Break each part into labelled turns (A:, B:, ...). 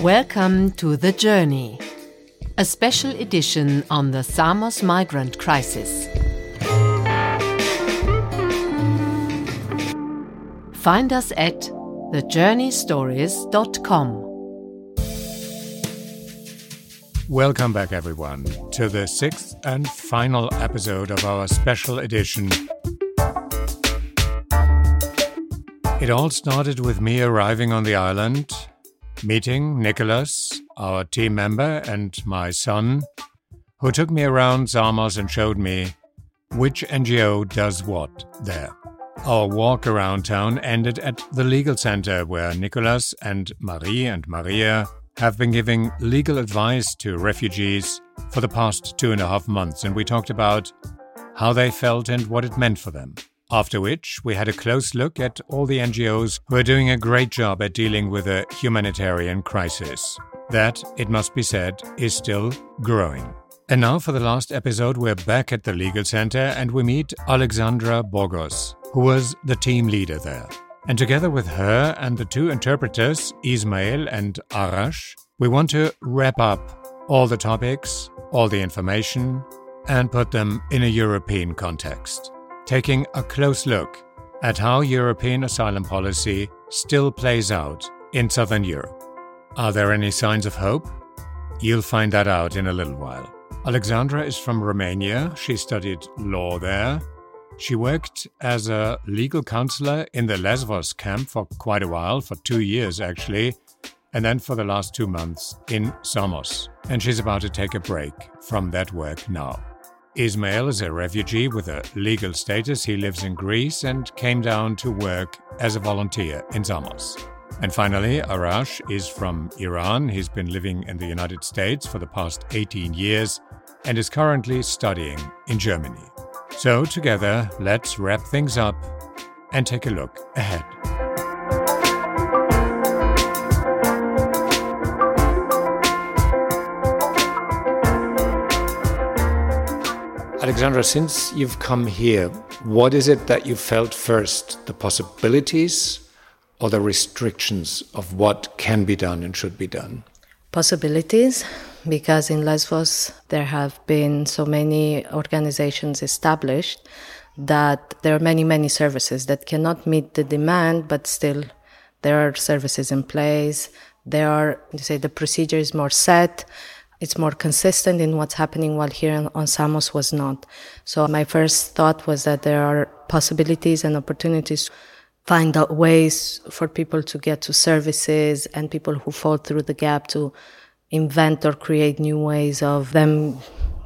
A: Welcome to The Journey, a special edition on the Samos migrant crisis. Find us at thejourneystories.com.
B: Welcome back, everyone, to the sixth and final episode of our special edition. It all started with me arriving on the island, meeting Nicholas, our team member, and my son, who took me around Samos and showed me which NGO does what there. Our walk around town ended at the legal center where Nicholas and Marie and Maria have been giving legal advice to refugees for the past two and a half months, and we talked about how they felt and what it meant for them. After which, we had a close look at all the NGOs who are doing a great job at dealing with a humanitarian crisis. That, it must be said, is still growing. And now, for the last episode, we're back at the legal center and we meet Alexandra Bogos, who was the team leader there. And together with her and the two interpreters, Ismail and Arash, we want to wrap up all the topics, all the information, and put them in a European context, taking a close look at how European asylum policy still plays out in Southern Europe. Are there any signs of hope? You'll find that out in a little while. Alexandra is from Romania. She studied law there she worked as a legal counselor in the Lesvos camp for quite a while, for two years actually, and then for the last two months in Samos. And she's about to take a break from that work now. Ismail is a refugee with a legal status. He lives in Greece and came down to work as a volunteer in Samos. And finally, Arash is from Iran. He's been living in the United States for the past 18 years and is currently studying in Germany. So, together, let's wrap things up and take a look ahead. Alexandra, since you've come here, what is it that you felt first? The possibilities or the restrictions of what can be done and should be done?
C: Possibilities because in Lesbos there have been so many organizations established that there are many, many services that cannot meet the demand, but still there are services in place. There are, you say, the procedure is more set. It's more consistent in what's happening while here on Samos was not. So my first thought was that there are possibilities and opportunities to find out ways for people to get to services and people who fall through the gap to invent or create new ways of them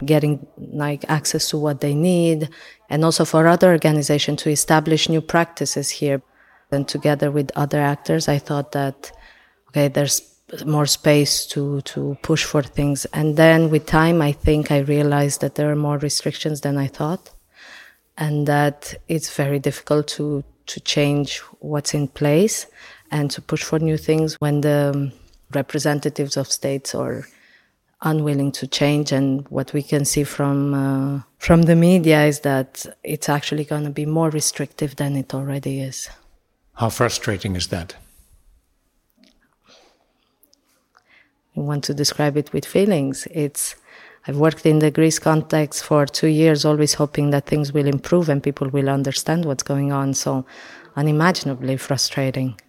C: getting like access to what they need and also for other organizations to establish new practices here and together with other actors i thought that okay there's more space to to push for things and then with time i think i realized that there are more restrictions than i thought and that it's very difficult to to change what's in place and to push for new things when the representatives of states are unwilling to change. And what we can see from uh, from the media is that it's actually going to be more restrictive than it already is.
B: How frustrating is that?
C: I want to describe it with feelings. It's I've worked in the Greece context for two years, always hoping that things will improve and people will understand what's going on. So unimaginably frustrating.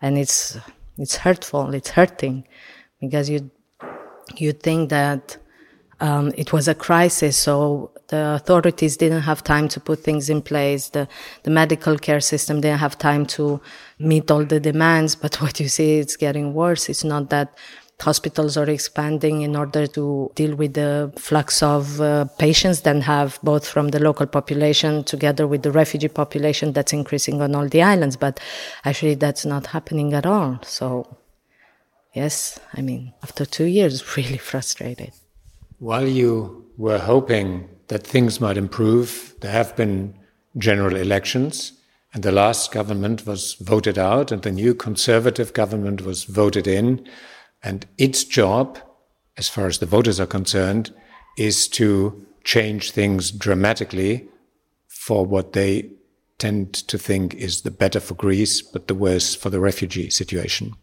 C: And it's it's hurtful. It's hurting because you you think that um, it was a crisis, so the authorities didn't have time to put things in place. The the medical care system didn't have time to meet all the demands. But what you see, it's getting worse. It's not that hospitals are expanding in order to deal with the flux of uh, patients that have both from the local population together with the refugee population that's increasing on all the islands. But actually, that's not happening at all. So, yes, I mean, after two years, really frustrated.
B: While you were hoping that things might improve, there have been general elections. And the last government was voted out, and the new conservative government was voted in. And its job, as far as the voters are concerned, is to change things dramatically for what they tend to think is the better for Greece, but the worse for the refugee situation.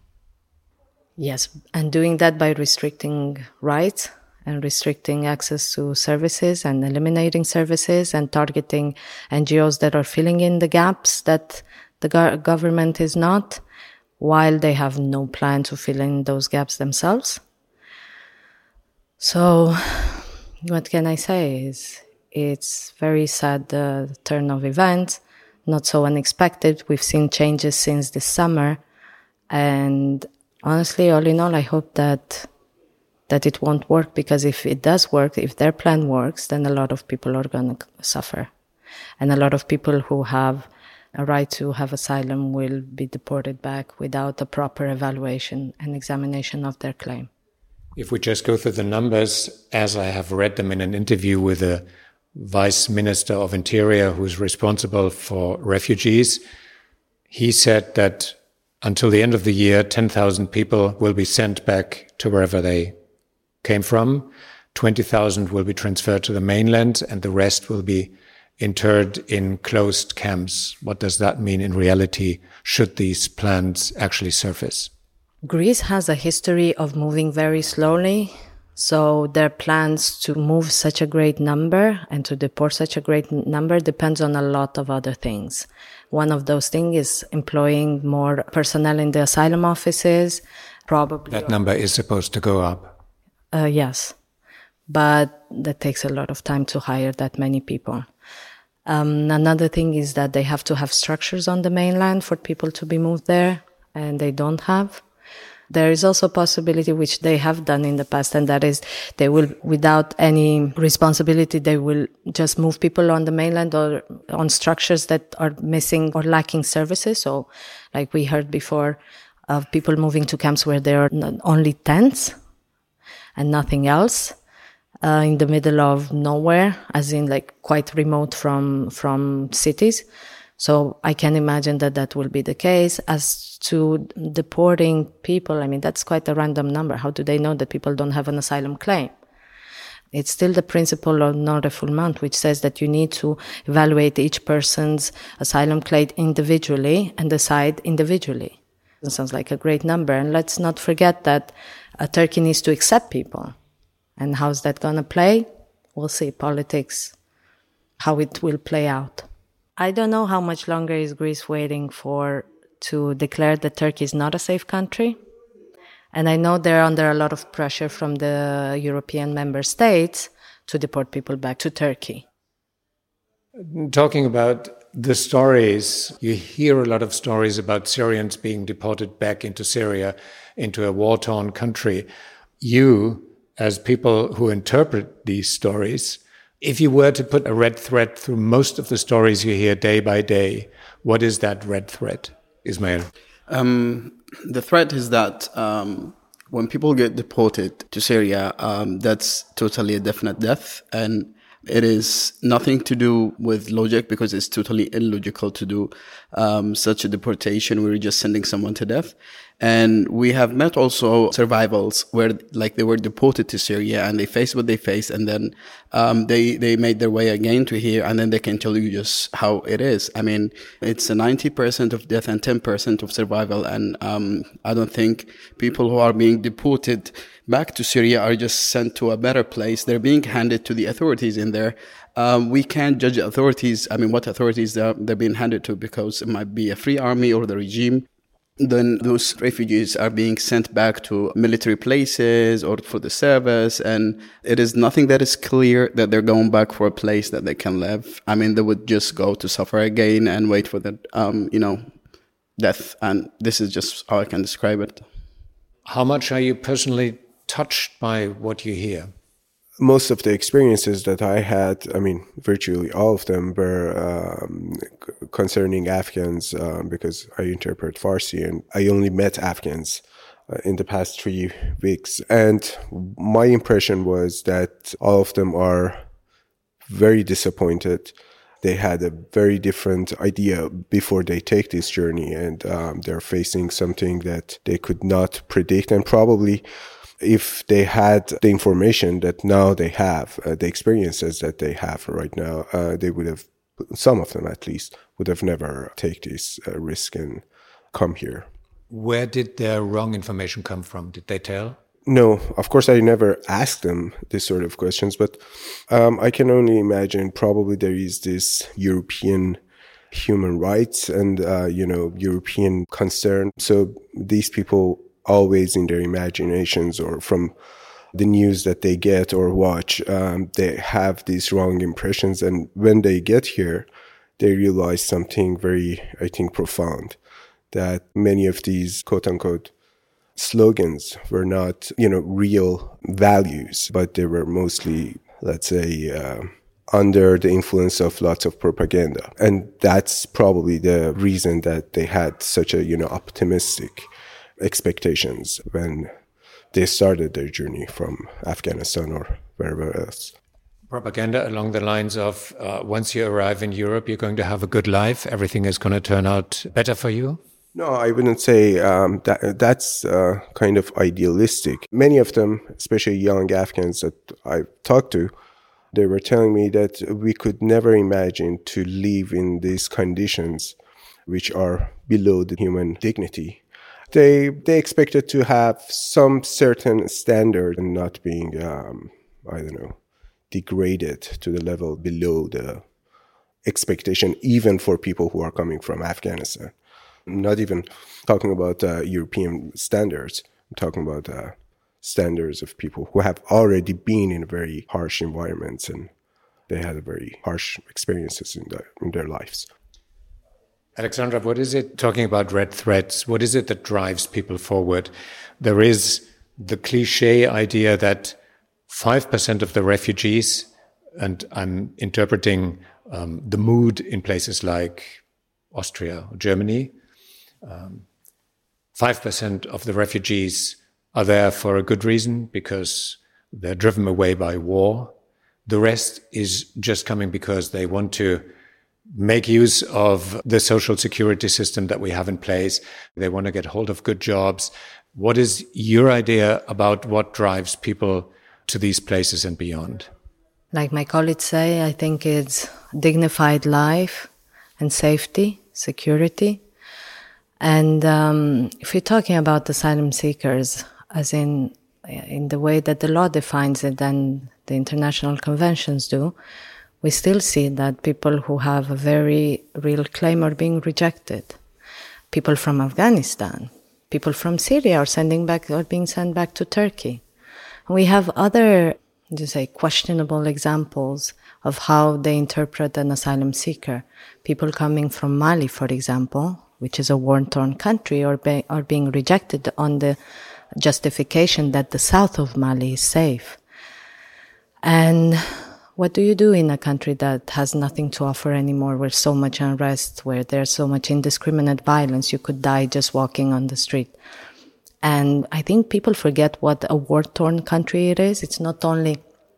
C: Yes, and doing that by restricting rights and restricting access to services and eliminating services and targeting NGOs that are filling in the gaps that the go- government is not, while they have no plan to fill in those gaps themselves. So, what can I say is it's very sad uh, turn of events, not so unexpected. We've seen changes since this summer, and honestly, all in all, I hope that that it won't work because if it does work, if their plan works, then a lot of people are going to suffer. And a lot of people who have a right to have asylum will be deported back without a proper evaluation and examination of their claim.
B: If we just go through the numbers, as I have read them in an interview with the Vice Minister of Interior who's responsible for refugees, he said that until the end of the year, 10,000 people will be sent back to wherever they came from. 20,000 will be transferred to the mainland and the rest will be interred in closed camps. What does that mean in reality should these plans actually surface?
C: Greece has a history of moving very slowly. So their plans to move such a great number and to deport such a great number depends on a lot of other things. One of those things is employing more personnel in the asylum offices. Probably
B: that number is supposed to go up.
C: Uh, yes, but that takes a lot of time to hire that many people. Um, another thing is that they have to have structures on the mainland for people to be moved there, and they don't have. There is also a possibility which they have done in the past, and that is they will, without any responsibility, they will just move people on the mainland or on structures that are missing or lacking services. So, like we heard before, of people moving to camps where there are only tents and nothing else. Uh, in the middle of nowhere, as in like quite remote from from cities. So I can imagine that that will be the case. As to deporting people, I mean that's quite a random number. How do they know that people don't have an asylum claim? It's still the principle of non-refoulement, which says that you need to evaluate each person's asylum claim individually and decide individually. It sounds like a great number. And let's not forget that uh, Turkey needs to accept people. And how's that going to play? We'll see. Politics, how it will play out. I don't know how much longer is Greece waiting for to declare that Turkey is not a safe country. And I know they're under a lot of pressure from the European member states to deport people back to Turkey.
B: Talking about the stories, you hear a lot of stories about Syrians being deported back into Syria into a war torn country. You, as people who interpret these stories, if you were to put a red thread through most of the stories you hear day by day, what is that red thread, Ismail? Um,
D: the threat is that um, when people get deported to Syria, um, that's totally a definite death. And it is nothing to do with logic because it's totally illogical to do um, such a deportation where you're just sending someone to death. And we have met also survivals where like they were deported to Syria and they faced what they faced and then um, they they made their way again to here and then they can tell you just how it is. I mean, it's a 90% of death and 10% of survival. And um, I don't think people who are being deported back to Syria are just sent to a better place. They're being handed to the authorities in there. Um, we can't judge authorities. I mean, what authorities they're, they're being handed to because it might be a free army or the regime then those refugees are being sent back to military places or for the service and it is nothing that is clear that they're going back for a place that they can live. I mean they would just go to suffer again and wait for the um, you know death and this is just how i can describe it.
B: How much are you personally touched by what you hear
E: most of the experiences that I had, I mean, virtually all of them were um, concerning Afghans um, because I interpret Farsi and I only met Afghans uh, in the past three weeks. And my impression was that all of them are very disappointed. They had a very different idea before they take this journey and um, they're facing something that they could not predict and probably if they had the information that now they have, uh, the experiences that they have right now, uh, they would have, some of them at least, would have never take this uh, risk and come here.
B: Where did their wrong information come from? Did they tell?
E: No, of course, I never asked them this sort of questions, but um, I can only imagine probably there is this European human rights and, uh, you know, European concern. So these people always in their imaginations or from the news that they get or watch, um, they have these wrong impressions. And when they get here, they realize something very, I think, profound that many of these quote unquote slogans were not, you know, real values, but they were mostly, let's say, uh, under the influence of lots of propaganda. And that's probably the reason that they had such a, you know, optimistic expectations when they started their journey from Afghanistan or wherever else.
B: Propaganda along the lines of uh, once you arrive in Europe, you're going to have a good life, everything is going to turn out better for you?
E: No, I wouldn't say um, that. That's uh, kind of idealistic. Many of them, especially young Afghans that I've talked to, they were telling me that we could never imagine to live in these conditions, which are below the human dignity. They they expected to have some certain standard and not being, um, I don't know, degraded to the level below the expectation, even for people who are coming from Afghanistan not even talking about uh, European standards. I'm talking about uh, standards of people who have already been in very harsh environments and they had very harsh experiences in their, in their lives.
B: Alexandra, what is it, talking about red threads, what is it that drives people forward? There is the cliche idea that 5% of the refugees, and I'm interpreting um, the mood in places like Austria or Germany, um, 5% of the refugees are there for a good reason because they're driven away by war. The rest is just coming because they want to make use of the social security system that we have in place. They want to get hold of good jobs. What is your idea about what drives people to these places and beyond?
C: Like my colleagues say, I think it's dignified life and safety, security. And um, if you're talking about asylum seekers, as in in the way that the law defines it and the international conventions do, we still see that people who have a very real claim are being rejected. People from Afghanistan, people from Syria are sending back are being sent back to Turkey. We have other, you say, questionable examples of how they interpret an asylum seeker. People coming from Mali, for example, which is a war-torn country, are, be, are being rejected on the justification that the south of Mali is safe. And what do you do in a country that has nothing to offer anymore, where so much unrest, where there's so much indiscriminate violence, you could die just walking on the street. And I think people forget what a war-torn country it is. It's not only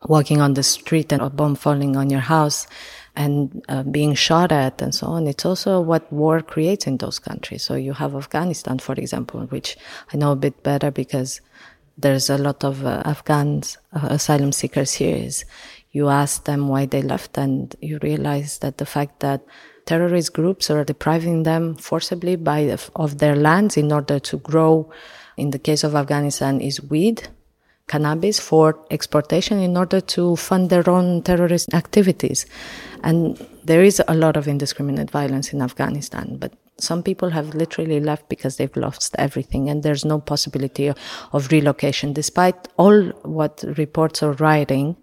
C: walking on the street and a bomb falling on your house and uh, being shot at and so on. It's also what war creates in those countries. So you have Afghanistan, for example, which I know a bit better because there's a lot of uh, Afghans uh, asylum seekers here. Is you ask them why they left, and you realize that the fact that terrorist groups are depriving them forcibly by of their lands in order to grow. In the case of Afghanistan, is weed cannabis for exportation in order to fund their own terrorist activities. And there is a lot of indiscriminate violence in Afghanistan, but some people have literally left because they've lost everything and there's no possibility of relocation. Despite all what reports are writing,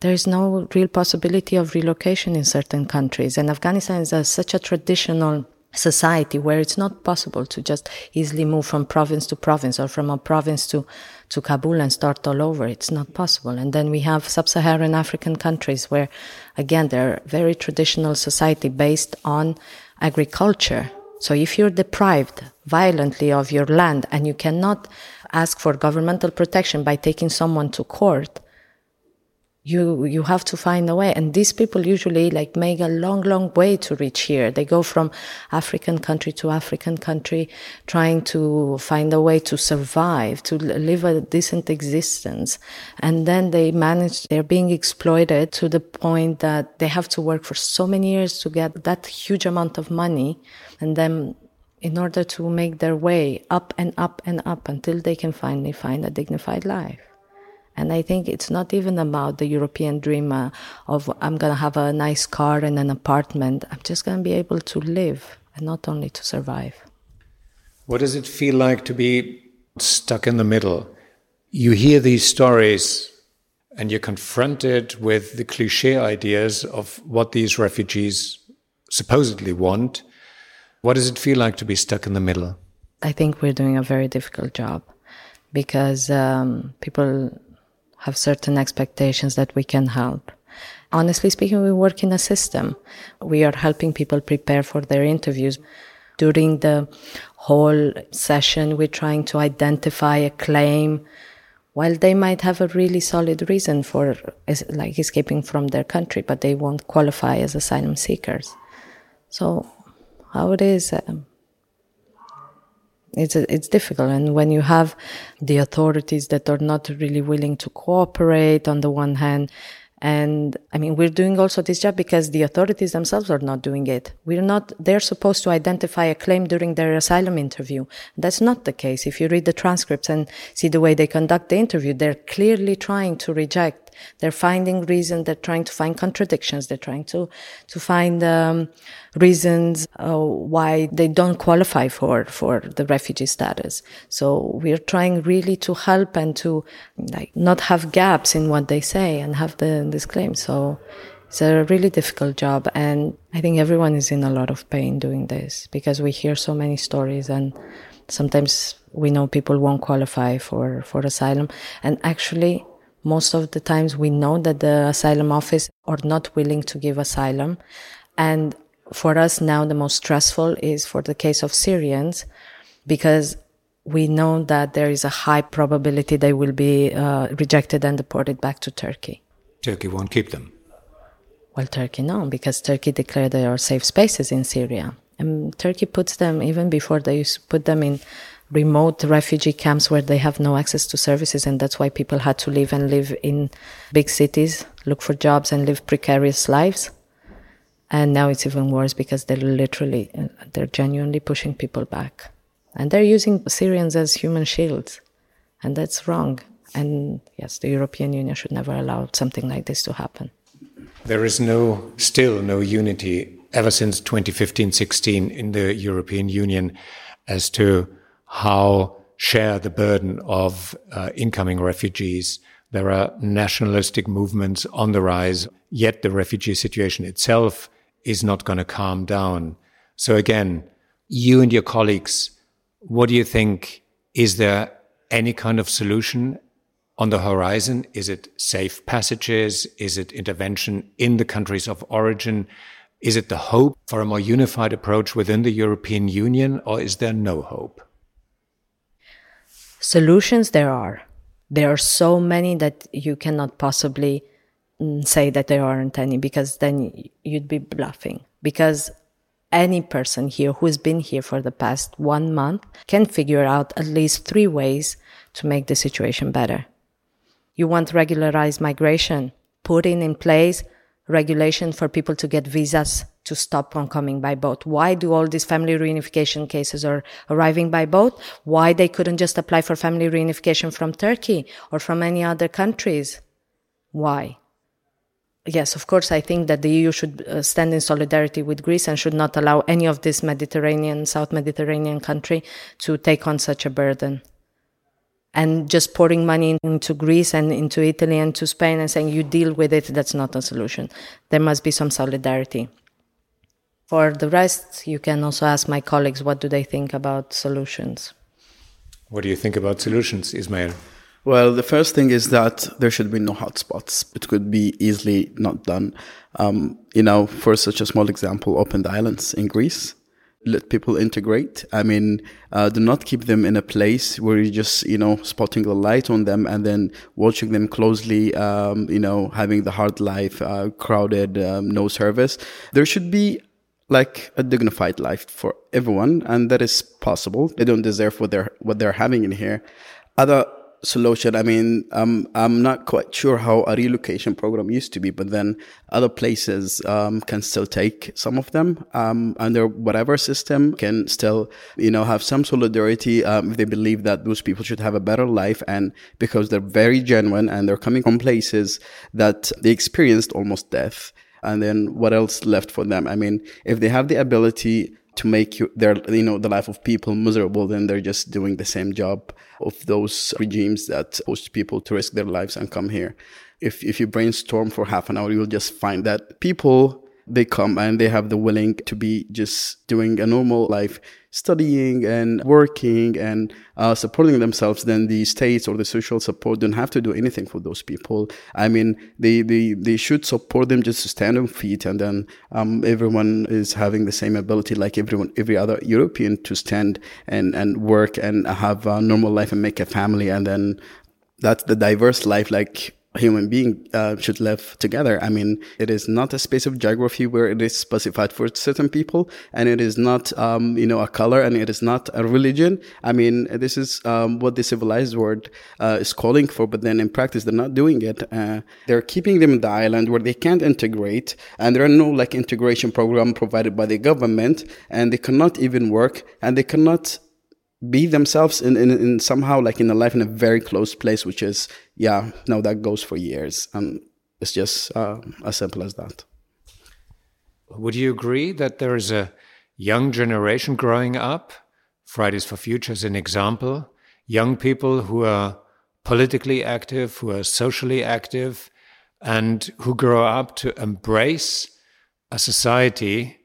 C: there is no real possibility of relocation in certain countries. And Afghanistan is a, such a traditional society where it's not possible to just easily move from province to province or from a province to to Kabul and start all over. It's not possible. And then we have sub-Saharan African countries where, again, they're very traditional society based on agriculture. So if you're deprived violently of your land and you cannot ask for governmental protection by taking someone to court, you you have to find a way. And these people usually like make a long long way to reach here. They go from african country to african country trying to find a way to survive to live a decent existence. And then they manage they're being exploited to the point that they have to work for so many years to get that huge amount of money. And then in order to make their way up and up and up until they can finally find a dignified life. And I think it's not even about the European dream uh, of I'm going to have a nice car and an apartment. I'm just going to be able to live and not only to survive.
B: What does it feel like to be stuck in the middle? You hear these stories and you're confronted with the cliche ideas of what these refugees supposedly want. What does it feel like to be stuck in the middle?
C: I think we're doing a very difficult job because um, people have certain expectations that we can help. Honestly speaking, we work in a system. We are helping people prepare for their interviews. During the whole session, we're trying to identify a claim while they might have a really solid reason for like escaping from their country, but they won't qualify as asylum seekers. So how it is, um, it's it's difficult. And when you have the authorities that are not really willing to cooperate on the one hand, and I mean, we're doing also this job because the authorities themselves are not doing it. We're not, they're supposed to identify a claim during their asylum interview. That's not the case. If you read the transcripts and see the way they conduct the interview, they're clearly trying to reject they're finding reasons. They're trying to find contradictions. They're trying to to find um, reasons uh, why they don't qualify for for the refugee status. So we're trying really to help and to like not have gaps in what they say and have the this claim. So it's a really difficult job, and I think everyone is in a lot of pain doing this because we hear so many stories and sometimes we know people won't qualify for, for asylum. And actually, most of the times we know that the asylum office are not willing to give asylum. And for us now, the most stressful is for the case of Syrians because we know that there is a high probability they will be uh, rejected and deported back to Turkey.
B: Turkey won't keep them.
C: Well, Turkey no, because Turkey declared there are safe spaces in Syria. And Turkey puts them, even before they put them in remote refugee camps where they have no access to services and that's why people had to live and live in big cities look for jobs and live precarious lives. And now it's even worse because they're literally uh, they're genuinely pushing people back. And they're using syrians as human shields. And that's wrong. And yes the european union should never allow something like this to happen.
B: There is no still no unity ever since 2015-16 in the european union as to how share the burden of uh, incoming refugees. There are nationalistic movements on the rise, yet the refugee situation itself is not going to calm down. So again, you and your colleagues, what do you think? Is there any kind of solution on the horizon? Is it safe passages? Is it intervention in the countries of origin? Is it the hope for a more unified approach within the European Union, or is there no hope?
C: Solutions there are. There are so many that you cannot possibly mm, say that there aren't any because then you'd be bluffing. Because any person here who's been here for the past one month can figure out at least three ways to make the situation better. You want regularized migration, putting in place regulation for people to get visas to stop on coming by boat. Why do all these family reunification cases are arriving by boat? Why they couldn't just apply for family reunification from Turkey or from any other countries? Why? Yes, of course, I think that the EU should uh, stand in solidarity with Greece and should not allow any of this Mediterranean, South Mediterranean country to take on such a burden and just pouring money into Greece and into Italy and to Spain and saying you deal with it, that's not a solution. There must be some solidarity. For the rest, you can also ask my colleagues what do they think about solutions.
B: What do you think about solutions, Ismail?
D: Well, the first thing is that there should be no hotspots. It could be easily not done. Um, you know, for such a small example, open the islands in Greece let people integrate. I mean, uh, do not keep them in a place where you're just, you know, spotting the light on them and then watching them closely, um, you know, having the hard life, uh, crowded, um, no service. There should be like a dignified life for everyone, and that is possible. They don't deserve what they're what they're having in here. Other solution. I mean, um, I'm not quite sure how a relocation program used to be, but then other places um, can still take some of them um, under whatever system can still, you know, have some solidarity um, if they believe that those people should have a better life, and because they're very genuine and they're coming from places that they experienced almost death. And then what else left for them? I mean, if they have the ability to make you, their, you know, the life of people miserable, then they're just doing the same job of those regimes that push people to risk their lives and come here. If, if you brainstorm for half an hour, you'll just find that people they come and they have the willing to be just doing a normal life, studying and working and uh, supporting themselves, then the states or the social support don't have to do anything for those people. I mean, they, they, they should support them just to stand on feet and then um, everyone is having the same ability like everyone, every other European to stand and, and work and have a normal life and make a family and then that's the diverse life like human being uh, should live together. I mean, it is not a space of geography where it is specified for certain people, and it is not, um, you know, a color, and it is not a religion. I mean, this is um, what the civilized world uh, is calling for, but then in practice, they're not doing it. Uh, they're keeping them in the island where they can't integrate, and there are no like integration program provided by the government, and they cannot even work, and they cannot be themselves in, in, in somehow like in a life in a very close place, which is, yeah, no, that goes for years. And it's just uh, as simple as that.
B: Would you agree that there is a young generation growing up? Fridays for Future is an example. Young people who are politically active, who are socially active, and who grow up to embrace a society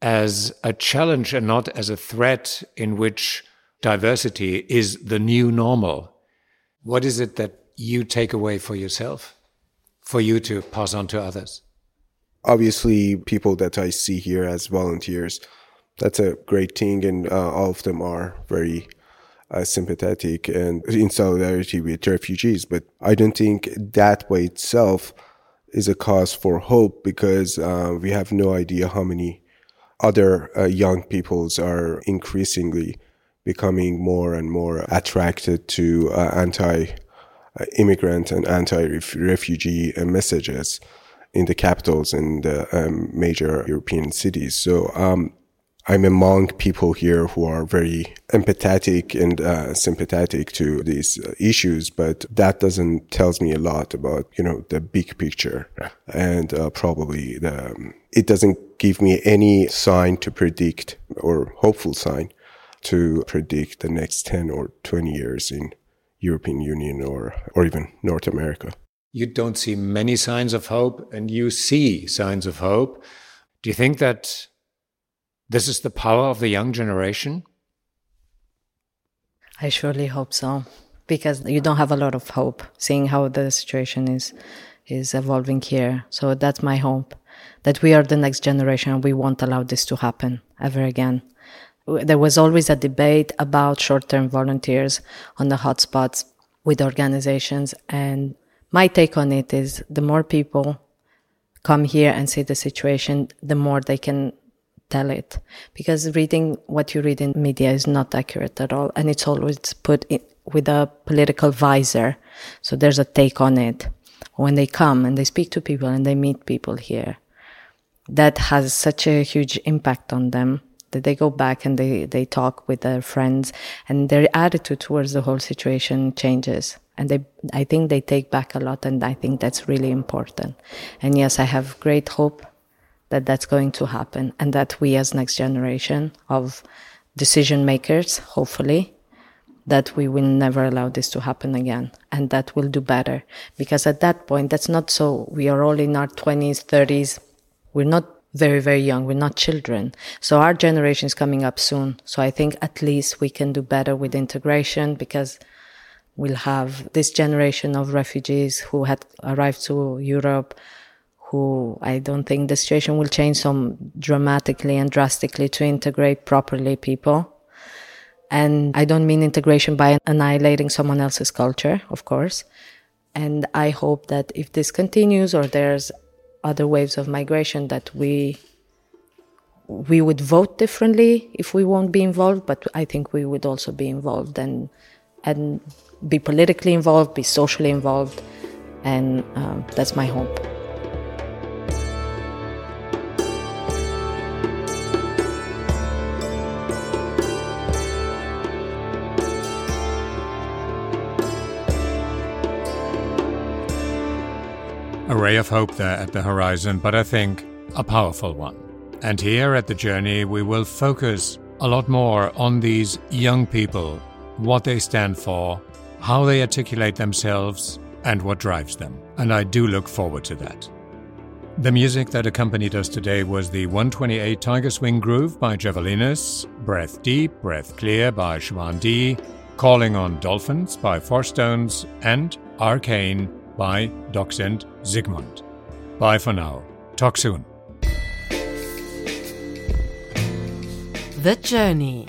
B: as a challenge and not as a threat in which diversity is the new normal. What is it that you take away for yourself, for you to pass on to others?
E: Obviously, people that I see here as volunteers, that's a great thing, and uh, all of them are very uh, sympathetic and in solidarity with refugees. But I don't think that by itself is a cause for hope because uh, we have no idea how many other uh, young peoples are increasingly becoming more and more attracted to uh, anti-immigrant and anti-refugee uh, messages in the capitals and the um, major European cities. So um, I'm among people here who are very empathetic and uh, sympathetic to these uh, issues, but that doesn't tells me a lot about you know the big picture, and uh, probably the um, it doesn't give me any sign to predict or hopeful sign to predict the next 10 or 20 years in European Union or, or even North America.
B: You don't see many signs of hope, and you see signs of hope. Do you think that this is the power of the young generation?
C: I surely hope so, because you don't have a lot of hope seeing how the situation is is evolving here. So that's my hope that we are the next generation. We won't allow this to happen ever again there was always a debate about short-term volunteers on the hotspots with organizations and my take on it is the more people come here and see the situation the more they can tell it. Because reading what you read in media is not accurate at all and it's always put with a political visor. So there's a take on it. When they come and they speak to people and they meet people here that has such a huge impact on them that they go back and they, they talk with their friends and their attitude towards the whole situation changes. And they, I think they take back a lot and I think that's really important. And yes, I have great hope that that's going to happen and that we as next generation of decision makers, hopefully, that we will never allow this to happen again and that we'll do better. Because at that point, that's not so we are all in our 20s, 30s. We're not very, very young. We're not children. So our generation is coming up soon. So I think at least we can do better with integration because we'll have this generation of refugees who had arrived to Europe who I don't think the situation will change so dramatically and drastically to integrate properly people. And I don't mean integration by annihilating someone else's culture, of course. And I hope that if this continues or there's other waves of migration that we we would vote differently if we won't be involved, but I think we would also be involved and and be politically involved, be socially involved, and um, that's my hope.
B: A ray of hope there at the horizon, but I think a powerful one. And here at The Journey, we will focus a lot more on these young people, what they stand for, how they articulate themselves, and what drives them. And I do look forward to that. The music that accompanied us today was the 128 Tiger Swing Groove by Javelinas, Breath Deep, Breath Clear by Shwan D, Calling on Dolphins by Four Stones, and Arcane by Doxent Zsigmond. Bye for now. Talk soon.
A: The Journey.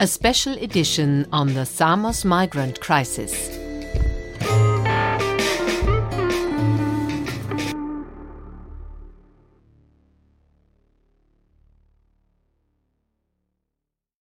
A: A special edition on the Samos migrant crisis.